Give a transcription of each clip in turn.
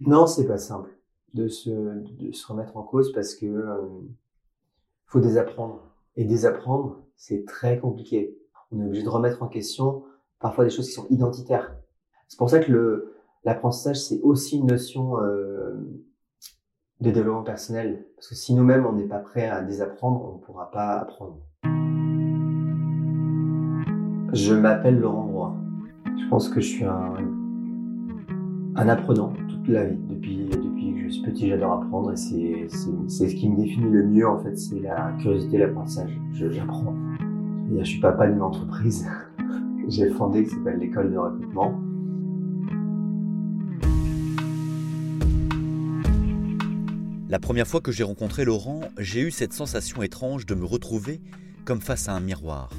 Non, c'est pas simple de se, de se remettre en cause parce que euh, faut désapprendre. Et désapprendre, c'est très compliqué. On est obligé de remettre en question parfois des choses qui sont identitaires. C'est pour ça que le l'apprentissage, c'est aussi une notion euh, de développement personnel. Parce que si nous-mêmes, on n'est pas prêt à désapprendre, on ne pourra pas apprendre. Je m'appelle Laurent Roy. Je pense que je suis un, un apprenant toute la vie. Depuis, depuis que je suis petit, j'adore apprendre et c'est, c'est, ce qui me définit le mieux en fait, c'est la curiosité, l'apprentissage. j'apprends. Je, je suis papa d'une entreprise que j'ai fondée qui s'appelle l'école de recrutement. La première fois que j'ai rencontré Laurent, j'ai eu cette sensation étrange de me retrouver comme face à un miroir,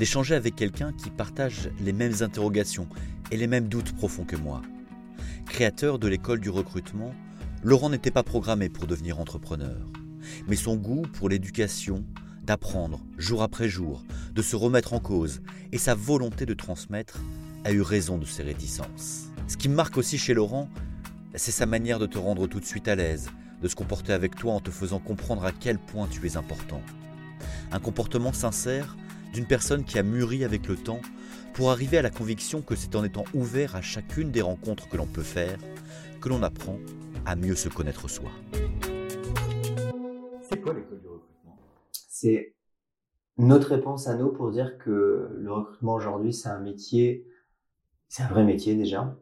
d'échanger avec quelqu'un qui partage les mêmes interrogations et les mêmes doutes profonds que moi. Créateur de l'école du recrutement, Laurent n'était pas programmé pour devenir entrepreneur, mais son goût pour l'éducation, d'apprendre jour après jour, de se remettre en cause et sa volonté de transmettre a eu raison de ses réticences. Ce qui me marque aussi chez Laurent, c'est sa manière de te rendre tout de suite à l'aise, de se comporter avec toi en te faisant comprendre à quel point tu es important. Un comportement sincère d'une personne qui a mûri avec le temps pour arriver à la conviction que c'est en étant ouvert à chacune des rencontres que l'on peut faire que l'on apprend à mieux se connaître soi. C'est quoi l'école du recrutement? C'est notre réponse à nous pour dire que le recrutement aujourd'hui, c'est un métier, c'est un vrai métier déjà,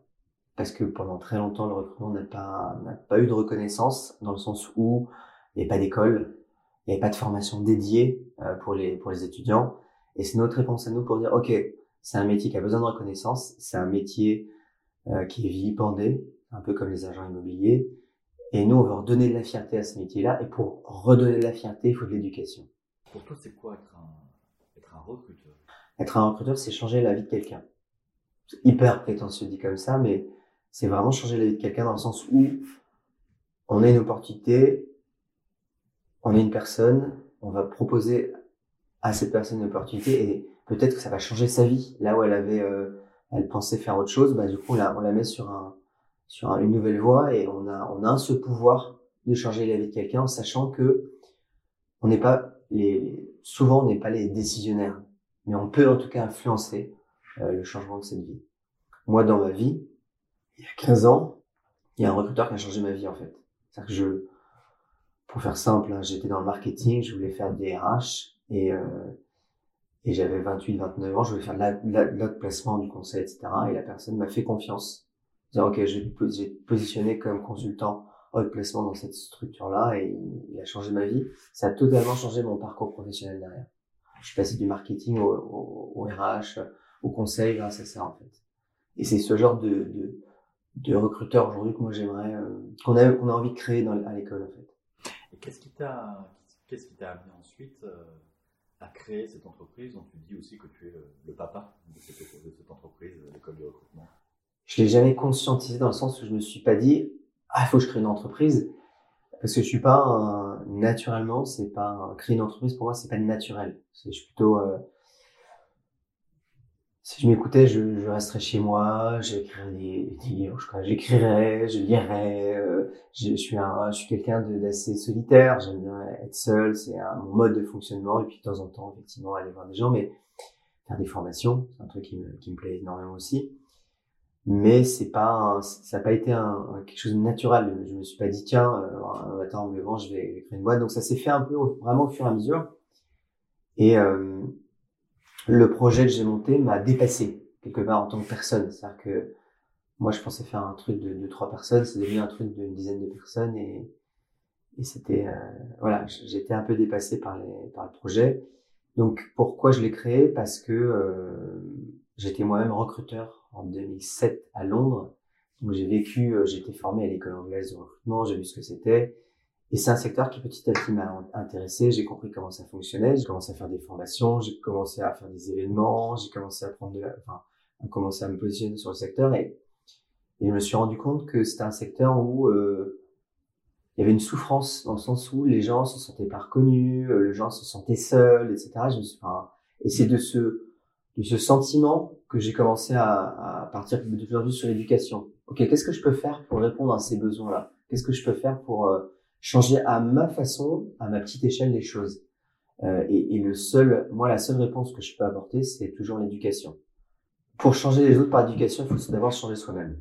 parce que pendant très longtemps, le recrutement n'a pas, n'a pas eu de reconnaissance, dans le sens où il n'y avait pas d'école, il n'y avait pas de formation dédiée euh, pour les, pour les étudiants. Et c'est notre réponse à nous pour dire, OK, c'est un métier qui a besoin de reconnaissance, c'est un métier euh, qui est vilipendé, un peu comme les agents immobiliers. Et nous, on veut redonner de la fierté à ce métier-là. Et pour redonner de la fierté, il faut de l'éducation. Pour toi, c'est quoi être un, être un recruteur? Être un recruteur, c'est changer la vie de quelqu'un. C'est hyper prétentieux dit comme ça, mais c'est vraiment changer la vie de quelqu'un dans le sens où on a une opportunité, on est une personne, on va proposer à cette personne une opportunité et peut-être que ça va changer sa vie. Là où elle avait, euh, elle pensait faire autre chose, bah du coup on la, on la met sur un, sur une nouvelle voie et on a, on a ce pouvoir de changer la vie de quelqu'un en sachant que on n'est pas les, souvent on n'est pas les décisionnaires, mais on peut en tout cas influencer euh, le changement de cette vie. Moi dans ma vie, il y a 15 ans, il y a un recruteur qui a changé ma vie en fait. C'est-à-dire que je, pour faire simple, hein, j'étais dans le marketing, je voulais faire des RH et, euh, et j'avais 28, 29 ans, je voulais faire de l'autre placement, du conseil, etc. Et la personne m'a fait confiance. Dire, OK, j'ai positionné comme consultant haut placement dans cette structure-là et il a changé ma vie. Ça a totalement changé mon parcours professionnel derrière. Je suis passé du marketing au, RH, au conseil grâce à ça, en fait. Et c'est ce genre de, de, de recruteur aujourd'hui que moi j'aimerais, euh, qu'on a, qu'on a envie de créer dans, à l'école, en fait. Et qu'est-ce qui t'a, qu'est-ce qui t'a amené ensuite euh, à créer cette entreprise dont tu dis aussi que tu es le, papa de cette, de cette entreprise, l'école de recrutement Je l'ai jamais conscientisé dans le sens où je me suis pas dit ah il faut que je crée une entreprise parce que je suis pas un, naturellement c'est pas un, créer une entreprise pour moi c'est pas naturel. Je suis plutôt euh, si je m'écoutais, je, je, resterais chez moi, j'écrirais des, livres, j'écrirais, je lirais. Euh, je, suis un, je suis quelqu'un d'assez solitaire. J'aime bien être seul, c'est mon mode de fonctionnement. Et puis de temps en temps, effectivement, aller voir des gens, mais faire des formations, c'est un truc qui me, qui me plaît énormément aussi. Mais c'est pas, ça n'a pas été un, quelque chose de naturel. Je me suis pas dit tiens, euh, un matin en je vais créer une boîte. Donc ça s'est fait un peu vraiment au fur et à mesure. Et euh, le projet que j'ai monté m'a dépassé quelque part en tant que personne. C'est-à-dire que moi, je pensais faire un truc de, de trois personnes, c'est devenu un truc d'une dizaine de personnes et, et c'était euh, voilà, j'étais un peu dépassé par les par le projet. Donc pourquoi je l'ai créé? Parce que euh, j'étais moi-même recruteur en 2007 à Londres. Donc j'ai vécu, euh, été formé à l'école anglaise de recrutement, j'ai vu ce que c'était et c'est un secteur qui petit à petit m'a intéressé. J'ai compris comment ça fonctionnait. J'ai commencé à faire des formations. J'ai commencé à faire des événements. J'ai commencé à prendre de la, enfin, à commencer à me positionner sur le secteur et, et je me suis rendu compte que c'était un secteur où euh, il y avait une souffrance dans le sens où les gens se sentaient pas reconnus, euh, les gens se sentaient seuls, etc. Je me suis, enfin, et c'est de ce de ce sentiment que j'ai commencé à, à partir de plus en sur l'éducation. ok, qu'est-ce que je peux faire pour répondre à ces besoins-là? Qu'est-ce que je peux faire pour euh, changer à ma façon, à ma petite échelle les choses euh, et, et, le seul, moi, la seule réponse que je peux apporter, c'est toujours l'éducation. Pour changer les autres par l'éducation, il faut d'abord changer soi-même.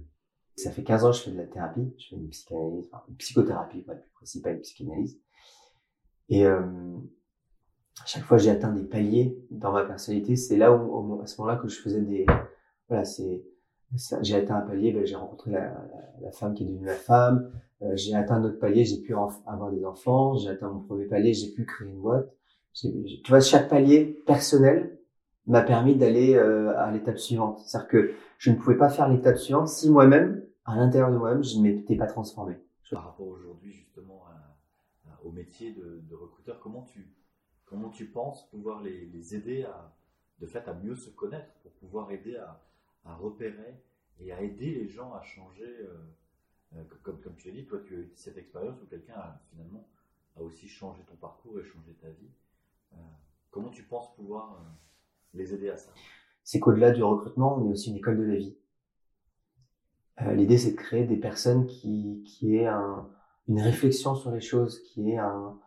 Ça fait 15 ans que je fais de la thérapie, je fais une psychanalyse, enfin, une psychothérapie, être plus pas une psychanalyse. Et euh, à chaque fois, j'ai atteint des paliers dans ma personnalité. C'est là où, à ce moment-là, que je faisais des, voilà, c'est, j'ai atteint un palier, ben, j'ai rencontré la, la, femme qui est devenue ma femme. Euh, j'ai atteint un autre palier, j'ai pu avoir des enfants. J'ai atteint mon premier palier, j'ai pu créer une boîte. Tu vois, chaque palier personnel m'a permis d'aller euh, à l'étape suivante. C'est-à-dire que je ne pouvais pas faire l'étape suivante si moi-même, à l'intérieur de moi-même, je ne m'étais pas transformé. Par rapport aujourd'hui justement au métier de, recruteur, comment tu, comment tu penses pouvoir les, aider à, de fait à mieux se connaître, pour pouvoir aider à, repérer et à aider les gens à changer euh, comme, comme tu as dit, toi tu as eu cette expérience où quelqu'un a finalement a aussi changé ton parcours et changé ta vie. Euh, comment tu penses pouvoir euh, les aider à ça? C'est qu'au-delà du recrutement, on est aussi une école de la vie. Euh, L'idée, c'est de créer des personnes qui, qui aient un, une réflexion sur les choses, qui aient un,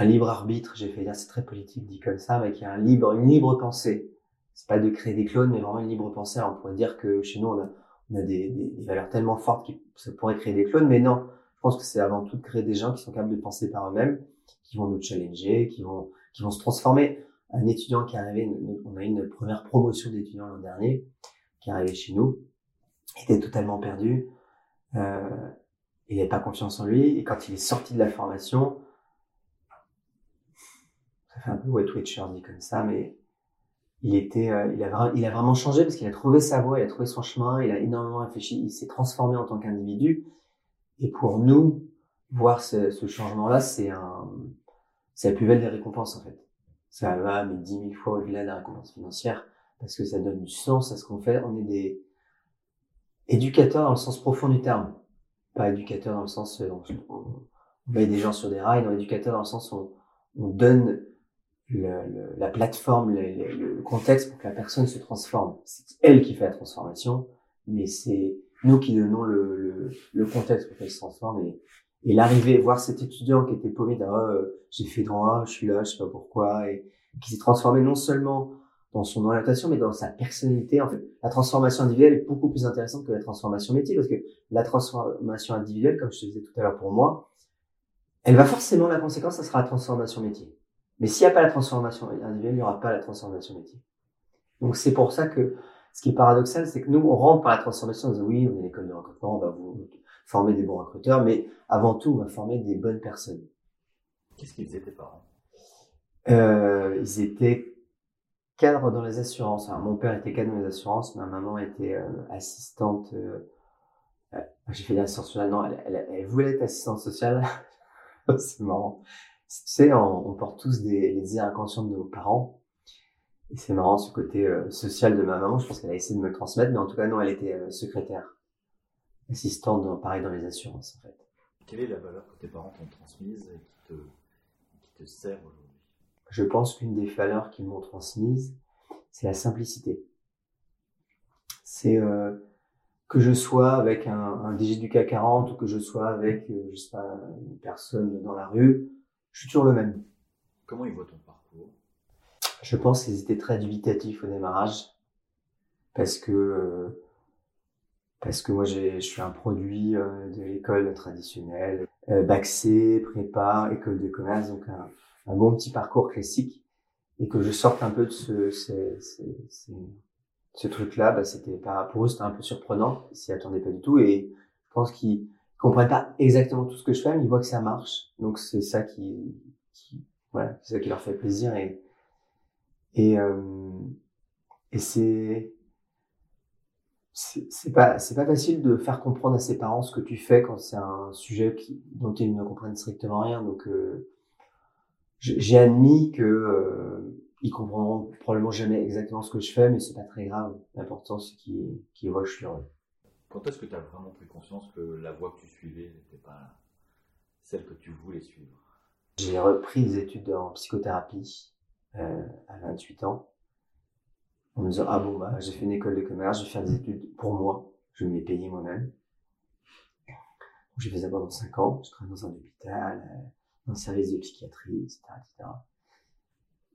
libre arbitre. J'ai fait dire, c'est très politique dit comme ça, mais qui a une libre pensée. C'est pas de créer des clones, mais vraiment une libre pensée. On pourrait dire que chez nous, on a, on a des, des, des valeurs tellement fortes que ça pourrait créer des clones, mais non. Je pense que c'est avant tout de créer des gens qui sont capables de penser par eux-mêmes qui vont nous challenger, qui vont, qui vont se transformer. Un étudiant qui est arrivé, on a eu une première promotion d'étudiants l'an dernier, qui est arrivé chez nous, était totalement perdu, euh, il n'avait pas confiance en lui, et quand il est sorti de la formation, ça fait un peu wet witcher dit comme ça, mais il était, euh, il a, il a vraiment changé parce qu'il a trouvé sa voie, il a trouvé son chemin, il a énormément réfléchi, il s'est transformé en tant qu'individu. Et pour nous, voir ce, ce changement-là, c'est un, c'est la plus belle des récompenses en fait. Ça va mais dix mille fois au-delà de la récompense financière parce que ça donne du sens à ce qu'on fait. On est des éducateurs dans le sens profond du terme, pas éducateurs dans le sens on, on met des gens sur des rails, non éducateurs dans le sens où on donne le, le, la plateforme, le, le, contexte pour que la personne se transforme. C'est elle qui fait la transformation, mais c'est nous qui donnons le, contexte pour qu'elle se transforme. Et, et l'arrivée, voir cet étudiant qui était paumé, oh, j'ai fait droit, je suis là, je sais pas pourquoi, et qui s'est transformé non seulement dans son orientation, mais dans sa personnalité. En fait, la transformation individuelle est beaucoup plus intéressante que la transformation métier, parce que la transformation individuelle, comme je te disais tout à l'heure pour moi, elle va forcément, la conséquence, ça sera la transformation métier. Mais s'il n'y a pas la transformation individuelle, il n'y aura pas la transformation métier. Donc c'est pour ça que ce qui est paradoxal, c'est que nous, on rentre par la transformation en disant oui, on est l'école de recrutement, on va vous former des bons recruteurs, mais avant tout, on va former des bonnes personnes. Qu'est-ce qu'ils étaient parents euh, Ils étaient cadres dans les assurances. Alors, mon père était cadre dans les assurances, ma maman était euh, assistante. Euh, J'ai fait l'assistance sociale. Non, elle, elle, elle, voulait être assistante sociale. C'est marrant. Tu sais, on, on, porte tous des, les airs inconscients de nos parents. Et c'est marrant ce côté euh, social de ma maman. Je pense qu'elle a essayé de me le transmettre, mais en tout cas, non, elle était euh, secrétaire assistant dans, pareil dans les assurances en fait. Quelle est la valeur que tes parents t'ont transmise et qui te, qui te sert aujourd'hui? Je pense qu'une des valeurs qu'ils m'ont transmise, c'est la simplicité. C'est euh, que je sois avec un, un DG du CAC 40 ou que je sois avec, je sais pas, une personne dans la rue, je suis toujours le même. Comment ils voient ton parcours? Je pense qu'ils étaient très dubitatifs au démarrage. Parce que parce que moi je suis un produit euh, de l'école traditionnelle, euh, bac C, prépa, école de commerce, donc un, un, bon petit parcours classique, et que je sorte un peu de ce, ce, ce, ce, ce truc-là, bah, c'était pas pour eux c'était un peu surprenant, ils s'y attendaient pas du tout, et je pense qu'ils comprennent pas exactement tout ce que je fais, mais ils voient que ça marche, donc c'est ça qui, qui voilà, c'est ça qui leur fait plaisir, et et, euh, et c'est c'est pas c'est pas facile de faire comprendre à ses parents ce que tu fais quand c'est un sujet qui, dont ils ne comprennent strictement rien. Donc euh, j'ai admis que euh, ils comprendront probablement jamais exactement ce que je fais mais c'est pas très grave. L'important c'est qu'ils qu'ils voient que je suis heureux quand est-ce que tu as vraiment pris conscience que la voie que tu suivais n'était pas celle que tu voulais suivre? J'ai repris des études en psychothérapie euh, à 28 ans en me disant ah bon bah j'ai fait une école de commerce, je vais faire des études pour moi. Je me les payais moi-même. J'ai fait ça pendant cinq ans. Je travaillais dans un hôpital, euh, dans un service de psychiatrie, etc..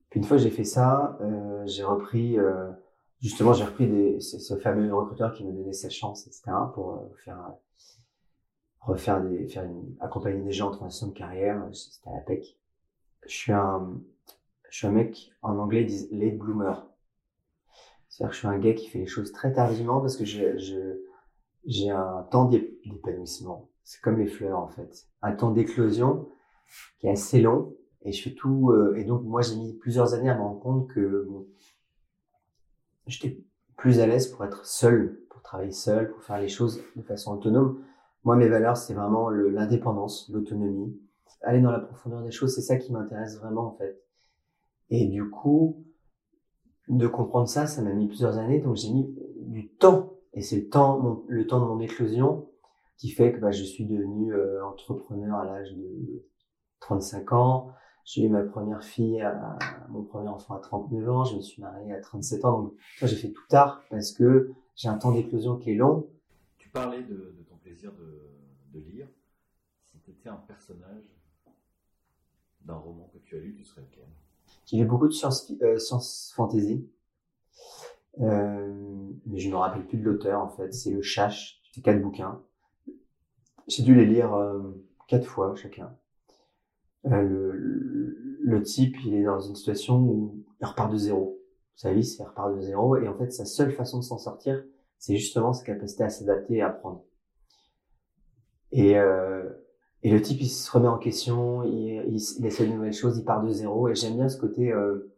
Puis une fois que j'ai fait ça, euh, j'ai repris, justement, j'ai repris des, ce, fameux recruteur qui me donnait sa chance, etc., pour euh, faire refaire des, faire une, accompagner des gens en transition de carrière. C'était à la PEC. Je suis un, je suis un mec, en anglais, ils disent late bloomer. C'est-à-dire que je suis un gars qui fait les choses très tardivement parce que je, je, j'ai un temps d'épanouissement. C'est comme les fleurs, en fait. Un temps d'éclosion qui est assez long et je fais tout. Euh, et donc, moi, j'ai mis plusieurs années à me rendre compte que bon, j'étais plus à l'aise pour être seul, pour travailler seul, pour faire les choses de façon autonome. Moi, mes valeurs, c'est vraiment l'indépendance, l'autonomie. Aller dans la profondeur des choses, c'est ça qui m'intéresse vraiment, en fait. Et du coup, de comprendre ça, ça m'a mis plusieurs années. Donc, j'ai mis du temps. Et c'est le temps, le temps de mon éclosion qui fait que bah, je suis devenu euh, entrepreneur à l'âge de 35 ans. J'ai eu ma première fille, à, mon premier enfant à 39 ans. Je me suis marié à 37 ans. Donc, j'ai fait tout tard parce que j'ai un temps d'éclosion qui est long. Tu parlais de, ton plaisir de, de lire. Si tu étais un personnage d'un roman que tu as lu, tu serais lequel? J'ai lu beaucoup de science, euh, science fantasy. Euh, mais je ne me rappelle plus de l'auteur en fait. C'est le Chache. C'est quatre bouquins. J'ai dû les lire euh, quatre fois chacun. Euh, le, le, type, il est dans une situation où il repart de zéro. Sa vie, c'est repart de zéro. Et en fait, sa seule façon de s'en sortir, c'est justement sa capacité à s'adapter et à apprendre. Et, euh, et le type, il se remet en question, il, il, essaie de nouvelles choses, il part de zéro. Et j'aime bien ce côté euh,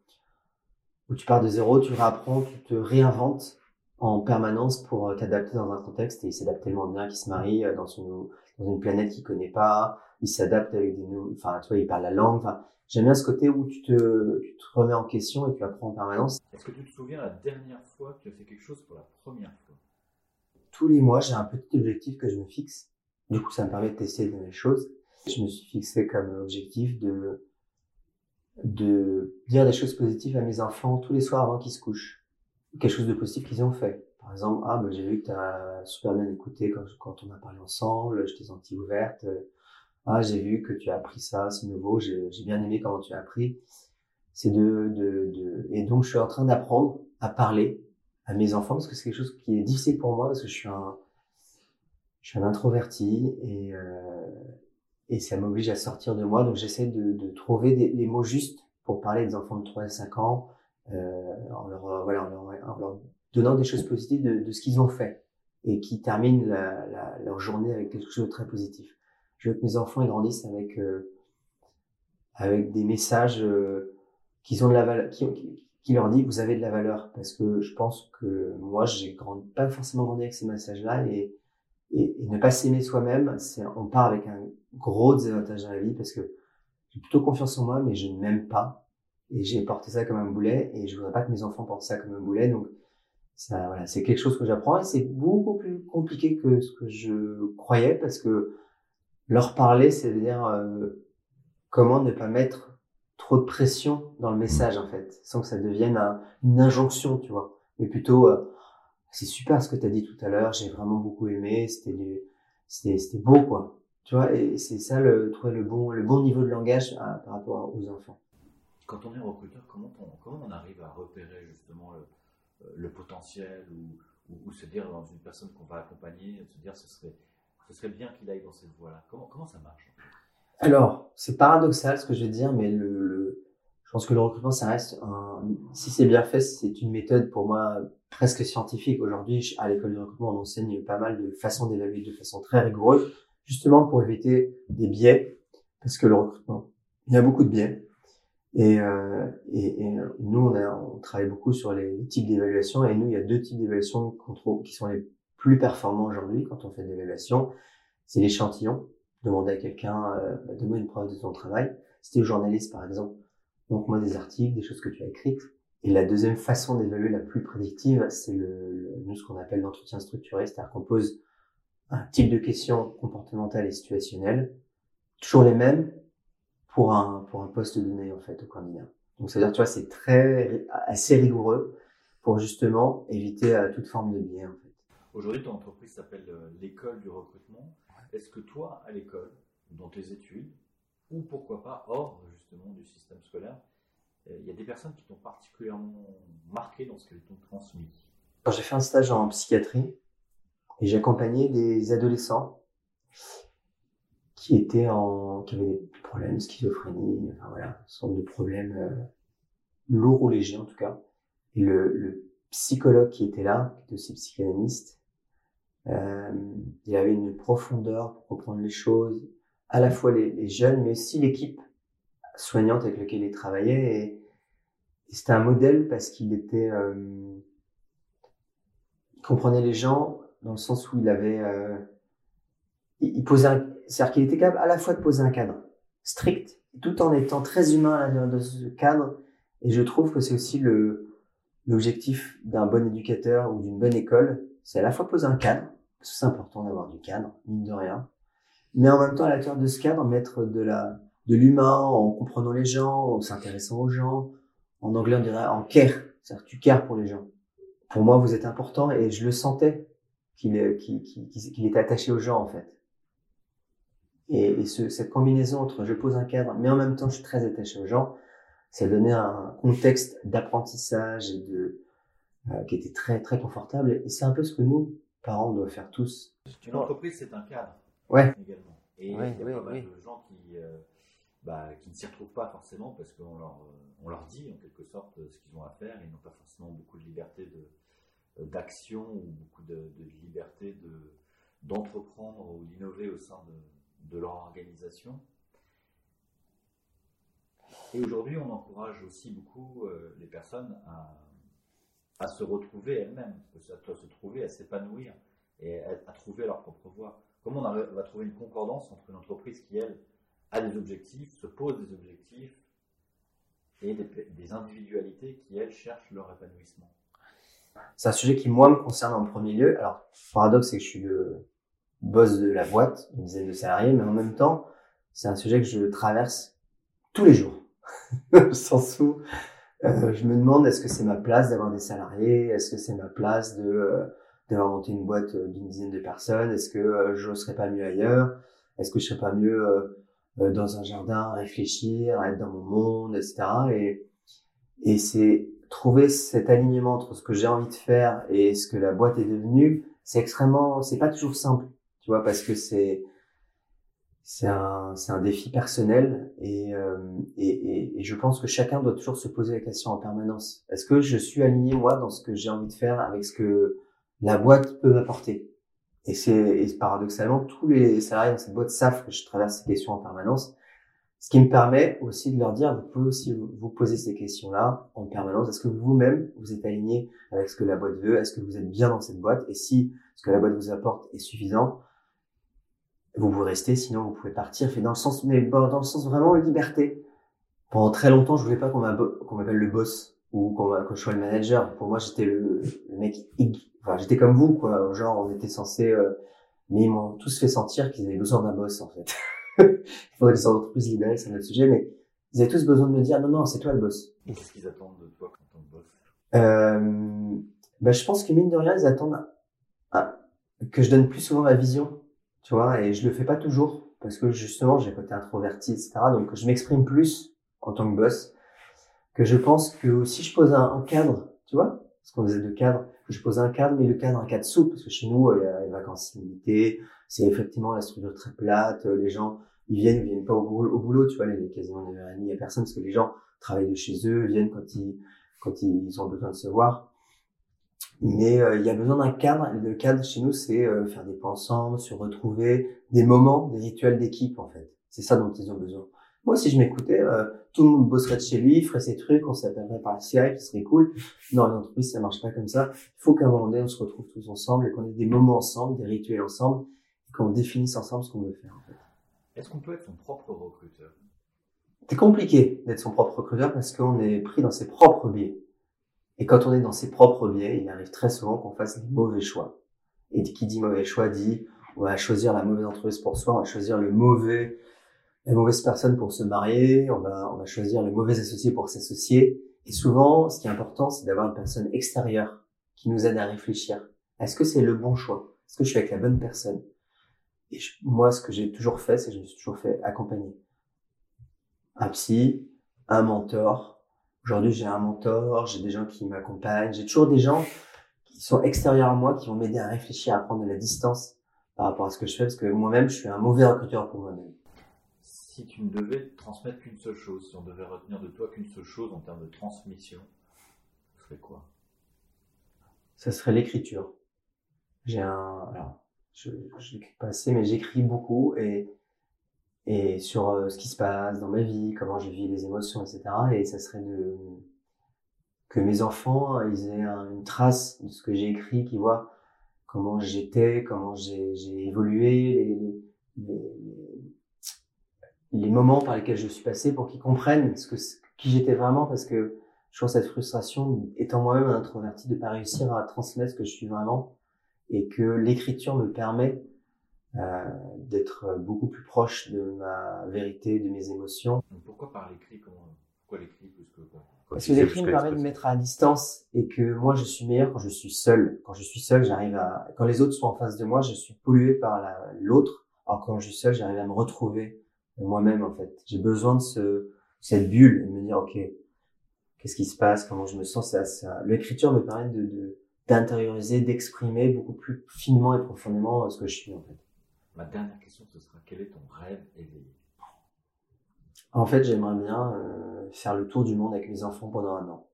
où tu pars de zéro, tu réapprends, tu te réinventes en permanence pour euh, t'adapter dans un contexte. Et il s'adapte tellement bien qu'il se marie euh, dans, dans une planète qu'il connaît pas, il s'adapte avec des nouveaux, enfin, tu vois, il parle la langue. Enfin, j'aime bien ce côté où tu te, tu te remets en question et tu apprends en permanence. Est-ce que tu te souviens la dernière fois que tu as fait quelque chose pour la première fois? Tous les mois, j'ai un petit objectif que je me fixe. Du coup, ça me permet de tester de nouvelles choses. Je me suis fixé comme objectif de de dire des choses positives à mes enfants tous les soirs avant qu'ils se couchent. Quelque chose de positif qu'ils ont fait. Par exemple, ah, bah, j'ai vu que tu as super bien écouté quand, quand on a parlé ensemble, je t'ai senti ouverte, ah j'ai vu que tu as appris ça, c'est nouveau, j'ai bien aimé comment tu as appris. C'est de, de, de, et donc je suis en train d'apprendre à parler à mes enfants parce que c'est quelque chose qui est difficile pour moi parce que je suis un, je suis un introverti et euh, et ça m'oblige à sortir de moi donc j'essaie de, de trouver des, les mots justes pour parler des enfants de 3 à 5 ans euh, en leur voilà en leur, en leur, donnant des choses positives de, de ce qu'ils ont fait et qui terminent la, la, leur journée avec quelque chose de très positif je veux que mes enfants grandissent avec euh, avec des messages euh, qui ont de la valeur, qui, qui, leur dit vous avez de la valeur. Parce que je pense que moi j'ai grandi pas forcément grandi avec ces messages-là et, et, ne pas s'aimer soi-même, c'est on part avec un gros désavantage dans la vie parce que j'ai plutôt confiance en moi mais je ne m'aime pas. Et j'ai porté ça comme un boulet et je voudrais pas que mes enfants portent ça comme un boulet. Donc ça voilà c'est quelque chose que j'apprends et c'est beaucoup plus compliqué que ce que je croyais parce que leur parler, c'est dire euh, comment ne pas mettre trop de pression dans le message en fait, sans que ça devienne une injonction, tu vois. Mais plutôt, euh, c'est super ce que tu as dit tout à l'heure, j'ai vraiment beaucoup aimé, c'était c'était beau quoi. Tu vois, et c'est ça le trouver le bon le bon niveau de langage à, par rapport aux enfants. Quand on est recruteur, comment on, comment on arrive à repérer justement le, potentiel ou, ou, se dire dans une personne qu'on va accompagner, se dire ce serait ce serait bien qu'il aille dans cette voie-là. Comment, ça marche Alors, c'est paradoxal ce que je vais dire, mais le, je pense que le recrutement, ça reste si c'est bien fait, c'est une méthode pour moi presque scientifique. Aujourd'hui, à l'école de recrutement, on enseigne pas mal de façons d'évaluer de façon très rigoureuse, justement pour éviter des biais, parce que le recrutement, il y a beaucoup de biais. Et, euh, nous, on travaille beaucoup sur les, types d'évaluation. Et nous, il y a deux types d'évaluation qui sont les plus performant aujourd'hui quand on fait de l'évaluation, c'est l'échantillon. Demander à quelqu'un, euh, bah, donne-moi une preuve de ton travail. Si tu journaliste, par exemple, montre-moi des articles, des choses que tu as écrites. Et la deuxième façon d'évaluer la plus prédictive, c'est le, nous ce qu'on appelle l'entretien structuré, c'est-à-dire qu'on pose un type de questions comportementales et situationnelles, toujours les mêmes pour un pour un poste donné en fait au candidat. Donc c'est-à-dire tu vois c'est très assez rigoureux pour justement éviter euh, toute forme de biais. Aujourd'hui, ton entreprise s'appelle euh, l'école du recrutement. Est-ce que toi, à l'école, dans tes études, ou pourquoi pas hors justement du système scolaire, euh, il y a des personnes qui t'ont particulièrement marqué dans ce qu'elles t'ont transmis? Quand j'ai fait un stage en psychiatrie, et j'accompagnais des adolescents qui étaient en, qui avaient des problèmes, schizophrénie, enfin voilà, une sorte de problèmes euh, lourds ou légers en tout cas. Et le, le psychologue qui était là, qui était aussi psychanalyste, euh, il avait une profondeur pour comprendre les choses, à la fois les, jeunes, mais aussi l'équipe soignante avec laquelle il travaillait. Et, c'était un modèle parce qu'il était, euh, il comprenait les gens dans le sens où il avait, euh, il, il posait, c'est-à-dire qu'il était capable à la fois de poser un cadre strict, tout en étant très humain à l'intérieur de ce cadre. Et je trouve que c'est aussi le l'objectif d'un bon éducateur ou d'une bonne école, c'est à la fois poser un cadre, parce que c'est important d'avoir du cadre, mine de rien, mais en même temps à l'intérieur de ce cadre mettre de la de l'humain en comprenant les gens, en s'intéressant aux gens. En anglais on dirait en care, c'est-à-dire tu cares pour les gens. Pour moi vous êtes important et je le sentais qu'il qu'il qu'il- qu'il- était attaché aux gens en fait. Et, ce, cette combinaison entre je pose un cadre, mais en même temps je suis très attaché aux gens, ça donnait un contexte d'apprentissage et de euh, qui était très très confortable. Et c'est un peu ce que nous parents doivent faire tous. Une entreprise, c'est un cadre Ouais. également. Et Ouais, il y a ouais, pas mal ouais. de gens qui, euh, bah, qui ne s'y retrouvent pas forcément parce qu'on leur, euh, on leur dit en quelque sorte ce qu'ils ont à faire. Ils n'ont pas forcément beaucoup de liberté de, d'action ou beaucoup de, de liberté de, d'entreprendre ou d'innover au sein de, de leur organisation. Et aujourd'hui, on encourage aussi beaucoup euh, les personnes à, à se retrouver elles-mêmes, à se trouver, à s'épanouir et à, trouver leur propre voie. Comment on va trouver une concordance entre une entreprise qui, elle, a des objectifs, se pose des objectifs, et des, individualités qui, elles, cherchent leur épanouissement? C'est un sujet qui moi me concerne en premier lieu. Alors paradoxe c'est que je suis le boss de la boîte, une dizaine de salariés, mais en même temps c'est un sujet que je traverse tous les jours. Le sens où euh, je me demande est-ce que c'est ma place d'avoir des salariés, est-ce que c'est ma place de euh, d'avoir monté une boîte euh, d'une dizaine de personnes, est-ce que euh, je serais pas mieux ailleurs, est-ce que je serais pas mieux dans un jardin à réfléchir, à être dans mon monde, etc. Et, et c'est trouver cet alignement entre ce que j'ai envie de faire et ce que la boîte est devenue, c'est extrêmement, c'est pas toujours simple, tu vois, parce que c'est c'est un c'est un défi personnel et, euh, et, et et je pense que chacun doit toujours se poser la question en permanence. Est-ce que je suis aligné moi dans ce que j'ai envie de faire avec ce que la boîte peut m'apporter? Et c'est et paradoxalement tous les salariés dans cette boîte savent que je traverse ces questions en permanence. Ce qui me permet aussi de leur dire, vous pouvez aussi vous poser ces questions-là en permanence. Est-ce que vous-même, vous êtes aligné avec ce que la boîte veut? Est-ce que vous êtes bien dans cette boîte? Et si ce que la boîte vous apporte est suffisant, vous pouvez rester, sinon vous pouvez partir. Fait dans le sens, mais bon, dans le sens vraiment liberté. Pendant très longtemps, je voulais pas qu'on m'appelle le boss ou qu'on que je sois le manager. Pour moi, j'étais le, le mec ig- Enfin, j'étais comme vous, quoi. Genre, on était censé, euh, mais ils m'ont tous fait sentir qu'ils avaient besoin d'un boss, en fait. Il faudrait que les entreprises libérées, c'est un autre sujet, mais ils avaient tous besoin de me dire, non, non, c'est toi le boss. Qu'est-ce qu'ils attendent de toi quand on bosse Euh, ben, je pense que mine de rien, ils attendent que je donne plus souvent ma vision, tu vois, et je le fais pas toujours parce que justement j'ai côté introverti, etc. Donc je m'exprime plus en tant que boss que je pense que si je pose un, un cadre, tu vois, parce qu'on disait de cadre, que je pose un cadre, mais le cadre un cadre souple, parce que chez nous il y a les vacances limitées, c'est effectivement la structure très plate, les gens ils viennent, ils viennent pas au boulot, au boulot tu vois, il est quasiment 9h30, il y a personne parce que les gens travaillent de chez eux, viennent quand ils quand ils ont besoin de se voir. Mais euh, il y a besoin d'un cadre. Et le cadre chez nous, c'est euh, faire des points ensemble, se retrouver, des moments, des rituels d'équipe en fait. C'est ça dont ils ont besoin. Moi, si je m'écoutais, euh, tout le monde bosserait de chez lui, ferait ses trucs, on s'appellerait par Skype, ce serait cool. Non, l'entreprise, ça marche pas comme ça. Il faut qu'à un moment donné, on se retrouve tous ensemble et qu'on ait des moments ensemble, des rituels ensemble, et qu'on définisse ensemble ce qu'on veut faire. En fait. Est-ce qu'on peut être son propre recruteur? C'est compliqué d'être son propre recruteur parce qu'on est pris dans ses propres biais. Et quand on est dans ses propres biais, il arrive très souvent qu'on fasse des mauvais choix. Et qui dit mauvais choix dit on va choisir la mauvaise entreprise pour soi, on va choisir le mauvais, la mauvaise personne pour se marier, on va, on va choisir le mauvais associé pour s'associer. Et souvent, ce qui est important, c'est d'avoir une personne extérieure qui nous aide à réfléchir, Est-ce que c'est le bon choix? Est-ce que je suis avec la bonne personne? Et moi, ce que j'ai toujours fait, c'est que je me suis toujours fait accompagner. Un psy, un mentor. Aujourd'hui, j'ai un mentor, j'ai des gens qui m'accompagnent, j'ai toujours des gens qui sont extérieurs à moi, qui vont m'aider à réfléchir, à prendre de la distance par rapport à ce que je fais, parce que moi-même, je suis un mauvais recruteur pour moi-même. Si tu ne devais transmettre qu'une seule chose, si on devait retenir de toi qu'une seule chose en termes de transmission, ce serait quoi? Ça serait l'écriture. J'ai un, alors, je, n'écris pas assez, mais j'écris beaucoup et et sur euh, ce qui se passe dans ma vie, comment je vis les émotions, etc. Et ça serait de que mes enfants ils aient une trace de ce que j'ai écrit, qu'ils voient comment j'étais, comment j'ai évolué, les, les, les, moments par lesquels je suis passé, pour qu'ils comprennent ce que qui j'étais vraiment, parce que je pense cette frustration, étant moi-même introverti, de pas réussir à transmettre ce que je suis vraiment, et que l'écriture me permet euh, d'être beaucoup plus proche de ma vérité, de mes émotions. pourquoi par l'écrit Pourquoi l'écrit plus que quoi Parce que l'écrit me permet de mettre à distance et que moi je suis meilleur quand je suis seul. Quand je suis seul, j'arrive à. Quand les autres sont en face de moi, je suis pollué par l'autre. Alors quand je suis seul, j'arrive à me retrouver moi-même en fait. J'ai besoin de ce cette bulle et de me dire ok, qu'est-ce qui se passe, comment je me sens? Ça, ça... L'écriture me permet de d'intérioriser, d'exprimer beaucoup plus finement et profondément ce que je suis en fait. Ma dernière question, ce sera quel est ton rêve éveillé? En fait, j'aimerais bien euh, faire le tour du monde avec mes enfants pendant un an.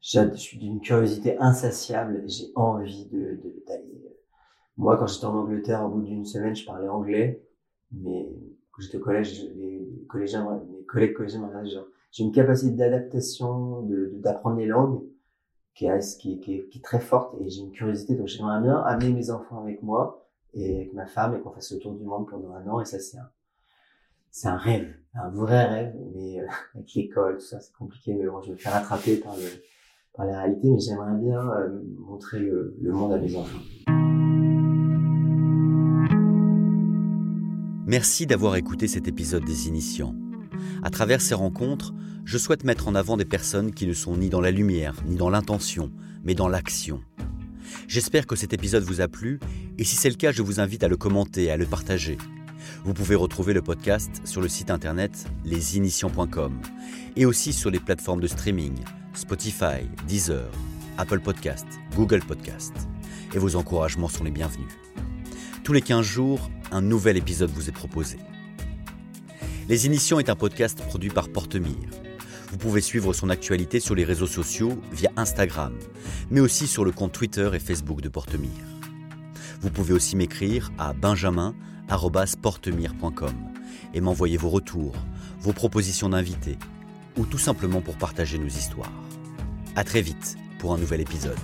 Je suis d'une curiosité insatiable. J'ai envie de d'aller. Euh, moi, quand j'étais en Angleterre, au bout d'une semaine, je parlais anglais, mais quand j'étais au collège, les collégiens, mes collègues collégiens j'ai une capacité d'adaptation, d'apprendre les langues qui est, qui est très forte et j'ai une curiosité. Donc, j'aimerais bien amener mes enfants avec moi et avec ma femme et qu'on fasse le tour du monde pendant un an. Et ça, c'est un, rêve, un vrai rêve. Mais euh, avec l'école, tout ça, c'est compliqué. Mais bon, je me faire attraper par le, par la réalité. Mais j'aimerais bien euh, montrer le, le monde à mes enfants. Merci d'avoir écouté cet épisode des Initiants. À travers ces rencontres, je souhaite mettre en avant des personnes qui ne sont ni dans la lumière, ni dans l'intention, mais dans l'action. J'espère que cet épisode vous a plu et si c'est le cas, je vous invite à le commenter à le partager. Vous pouvez retrouver le podcast sur le site internet lesinitiants.com et aussi sur les plateformes de streaming Spotify, Deezer, Apple Podcast, Google Podcast. Et vos encouragements sont les bienvenus. Tous les 15 jours, un nouvel épisode vous est proposé. Les Initiants est un podcast produit par Portemire. Vous pouvez suivre son actualité sur les réseaux sociaux via Instagram, mais aussi sur le compte Twitter et Facebook de Portemire. Vous pouvez aussi m'écrire à benjamin.portemire.com et m'envoyer vos retours, vos propositions d'invités ou tout simplement pour partager nos histoires. À très vite pour un nouvel épisode.